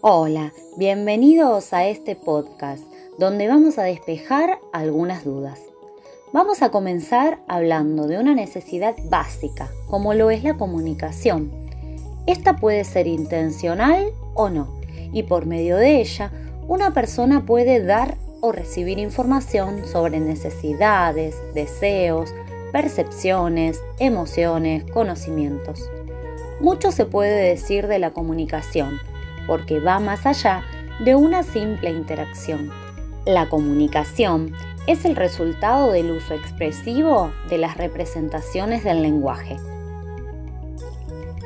Hola, bienvenidos a este podcast donde vamos a despejar algunas dudas. Vamos a comenzar hablando de una necesidad básica, como lo es la comunicación. Esta puede ser intencional o no, y por medio de ella, una persona puede dar o recibir información sobre necesidades, deseos, percepciones, emociones, conocimientos. Mucho se puede decir de la comunicación, porque va más allá de una simple interacción. La comunicación es el resultado del uso expresivo de las representaciones del lenguaje.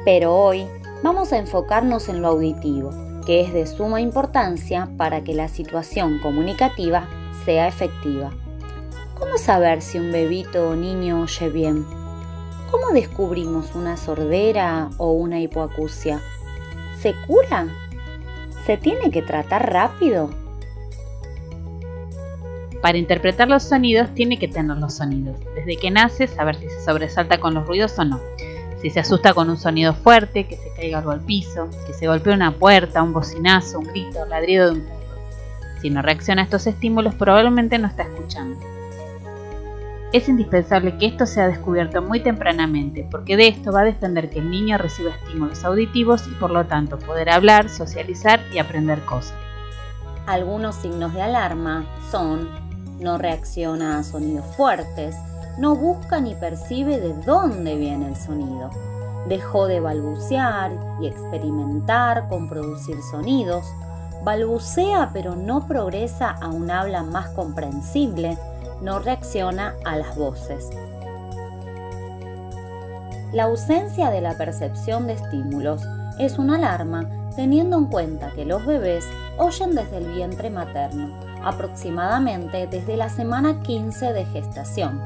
Pero hoy vamos a enfocarnos en lo auditivo, que es de suma importancia para que la situación comunicativa sea efectiva. ¿Cómo saber si un bebito o niño oye bien? ¿Cómo descubrimos una sordera o una hipoacusia? ¿Se cura? ¿Se tiene que tratar rápido? Para interpretar los sonidos tiene que tener los sonidos. Desde que nace saber si se sobresalta con los ruidos o no. Si se asusta con un sonido fuerte, que se caiga algo al piso, que se golpee una puerta, un bocinazo, un grito, ladrido de un perro. Si no reacciona a estos estímulos probablemente no está escuchando. Es indispensable que esto sea descubierto muy tempranamente, porque de esto va a depender que el niño reciba estímulos auditivos y por lo tanto poder hablar, socializar y aprender cosas. Algunos signos de alarma son no reacciona a sonidos fuertes, no busca ni percibe de dónde viene el sonido, dejó de balbucear y experimentar con producir sonidos, balbucea pero no progresa a un habla más comprensible, no reacciona a las voces. La ausencia de la percepción de estímulos es una alarma teniendo en cuenta que los bebés oyen desde el vientre materno, aproximadamente desde la semana 15 de gestación.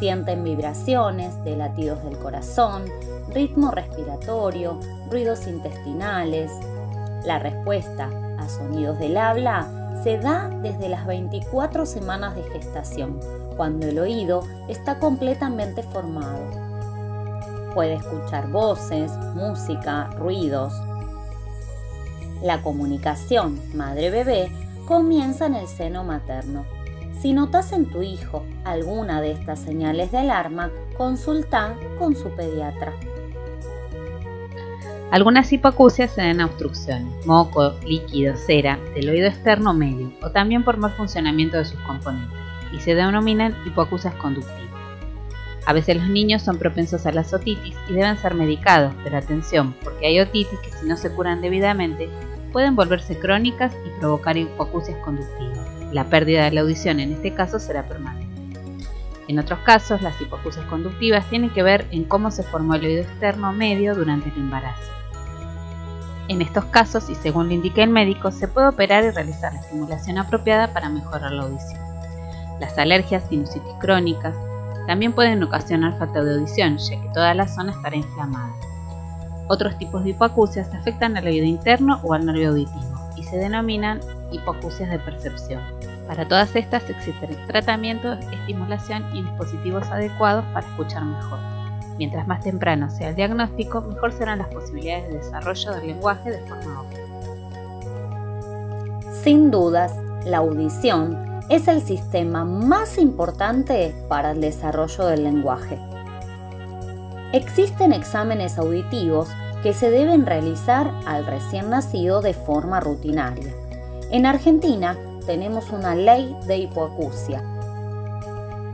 Sienten vibraciones de latidos del corazón, ritmo respiratorio, ruidos intestinales. La respuesta a sonidos del habla se da desde las 24 semanas de gestación, cuando el oído está completamente formado. Puede escuchar voces, música, ruidos. La comunicación madre-bebé comienza en el seno materno. Si notas en tu hijo alguna de estas señales de alarma, consulta con su pediatra. Algunas hipoacusias se dan a obstrucciones, moco, líquido, cera, del oído externo medio o también por mal funcionamiento de sus componentes y se denominan hipoacusias conductivas. A veces los niños son propensos a la otitis y deben ser medicados, pero atención, porque hay otitis que si no se curan debidamente pueden volverse crónicas y provocar hipoacusias conductivas. La pérdida de la audición en este caso será permanente. En otros casos, las hipoacusias conductivas tienen que ver en cómo se formó el oído externo medio durante el embarazo. En estos casos, y según lo indica el médico, se puede operar y realizar la estimulación apropiada para mejorar la audición. Las alergias, sinusitis crónicas, también pueden ocasionar falta de audición, ya que toda la zona estará inflamada. Otros tipos de hipoacusias afectan al oído interno o al nervio auditivo y se denominan hipoacusias de percepción. Para todas estas existen tratamientos, estimulación y dispositivos adecuados para escuchar mejor. Mientras más temprano sea el diagnóstico, mejor serán las posibilidades de desarrollo del lenguaje de forma óptima. Sin dudas, la audición es el sistema más importante para el desarrollo del lenguaje. Existen exámenes auditivos que se deben realizar al recién nacido de forma rutinaria. En Argentina tenemos una ley de hipoacusia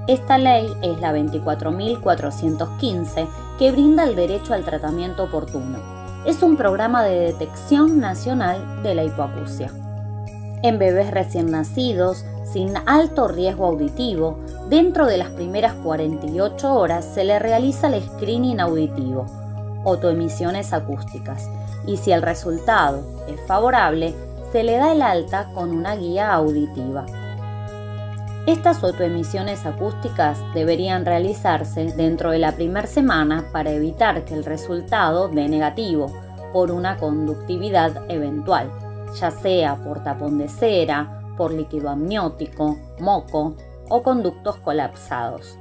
esta ley es la 24.415 que brinda el derecho al tratamiento oportuno. Es un programa de detección nacional de la hipoacusia. En bebés recién nacidos, sin alto riesgo auditivo, dentro de las primeras 48 horas se le realiza el screening auditivo, autoemisiones acústicas, y si el resultado es favorable, se le da el alta con una guía auditiva. Estas autoemisiones acústicas deberían realizarse dentro de la primera semana para evitar que el resultado dé negativo por una conductividad eventual, ya sea por tapón de cera, por líquido amniótico, moco o conductos colapsados.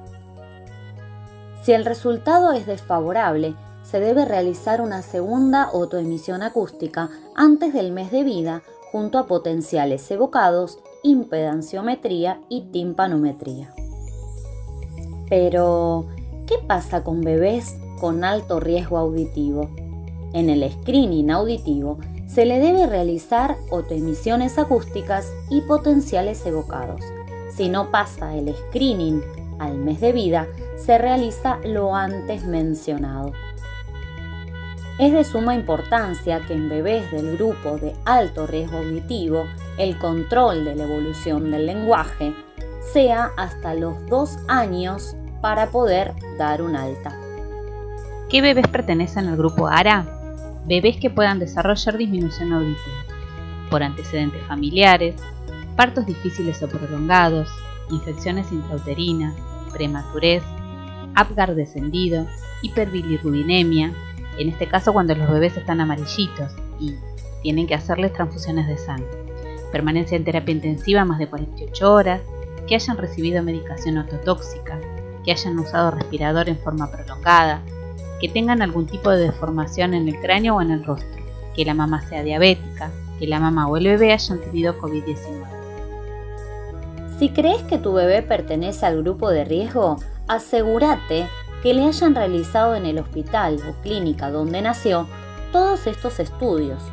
Si el resultado es desfavorable, se debe realizar una segunda autoemisión acústica antes del mes de vida junto a potenciales evocados, impedanciometría y timpanometría. Pero, ¿qué pasa con bebés con alto riesgo auditivo? En el screening auditivo se le debe realizar autoemisiones acústicas y potenciales evocados. Si no pasa el screening al mes de vida, se realiza lo antes mencionado. Es de suma importancia que en bebés del grupo de alto riesgo auditivo el control de la evolución del lenguaje sea hasta los dos años para poder dar un alta. ¿Qué bebés pertenecen al grupo ARA? Bebés que puedan desarrollar disminución auditiva por antecedentes familiares, partos difíciles o prolongados, infecciones intrauterinas, prematurez, Apgar descendido, hiperbilirrubinemia, en este caso cuando los bebés están amarillitos y tienen que hacerles transfusiones de sangre, permanencia en terapia intensiva más de 48 horas, que hayan recibido medicación ototóxica, que hayan usado respirador en forma prolongada, que tengan algún tipo de deformación en el cráneo o en el rostro, que la mamá sea diabética, que la mamá o el bebé hayan tenido COVID-19. Si crees que tu bebé pertenece al grupo de riesgo, asegúrate que le hayan realizado en el hospital o clínica donde nació todos estos estudios.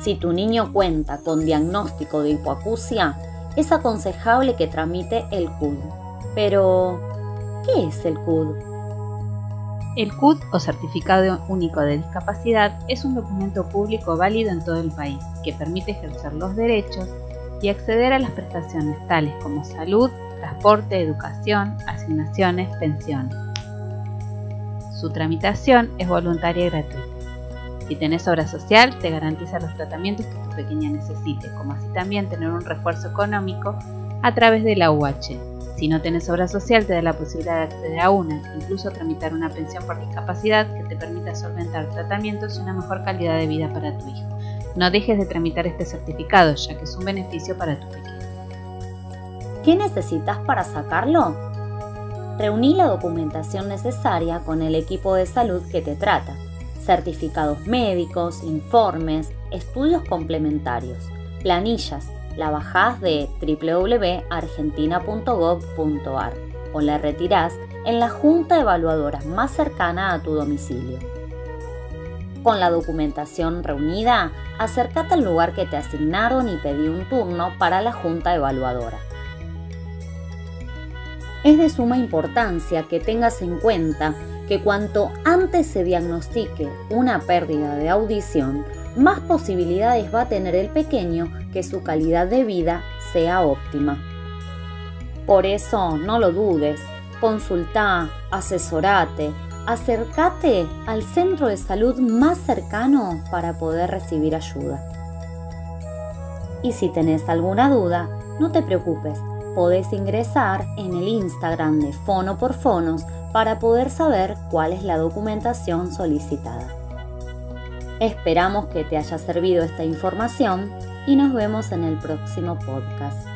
Si tu niño cuenta con diagnóstico de hipoacusia, es aconsejable que tramite el CUD. Pero, ¿qué es el CUD? El CUD o Certificado Único de Discapacidad es un documento público válido en todo el país que permite ejercer los derechos y acceder a las prestaciones tales como salud, transporte, educación, asignaciones, pensiones. Su tramitación es voluntaria y gratuita. Si tenés obra social, te garantiza los tratamientos que tu pequeña necesite, como así también tener un refuerzo económico a través de la UH. Si no tenés obra social, te da la posibilidad de acceder a una, incluso tramitar una pensión por discapacidad que te permita solventar tratamientos y una mejor calidad de vida para tu hijo. No dejes de tramitar este certificado, ya que es un beneficio para tu pequeño. ¿Qué necesitas para sacarlo? Reuní la documentación necesaria con el equipo de salud que te trata, certificados médicos, informes, estudios complementarios, planillas, la bajás de www.argentina.gov.ar o la retirás en la junta evaluadora más cercana a tu domicilio. Con la documentación reunida, acércate al lugar que te asignaron y pedí un turno para la junta evaluadora. Es de suma importancia que tengas en cuenta que cuanto antes se diagnostique una pérdida de audición, más posibilidades va a tener el pequeño que su calidad de vida sea óptima. Por eso no lo dudes, consulta, asesorate, acércate al centro de salud más cercano para poder recibir ayuda. Y si tenés alguna duda, no te preocupes, podés ingresar en el Instagram de Fono por Fonos para poder saber cuál es la documentación solicitada. Esperamos que te haya servido esta información y nos vemos en el próximo podcast.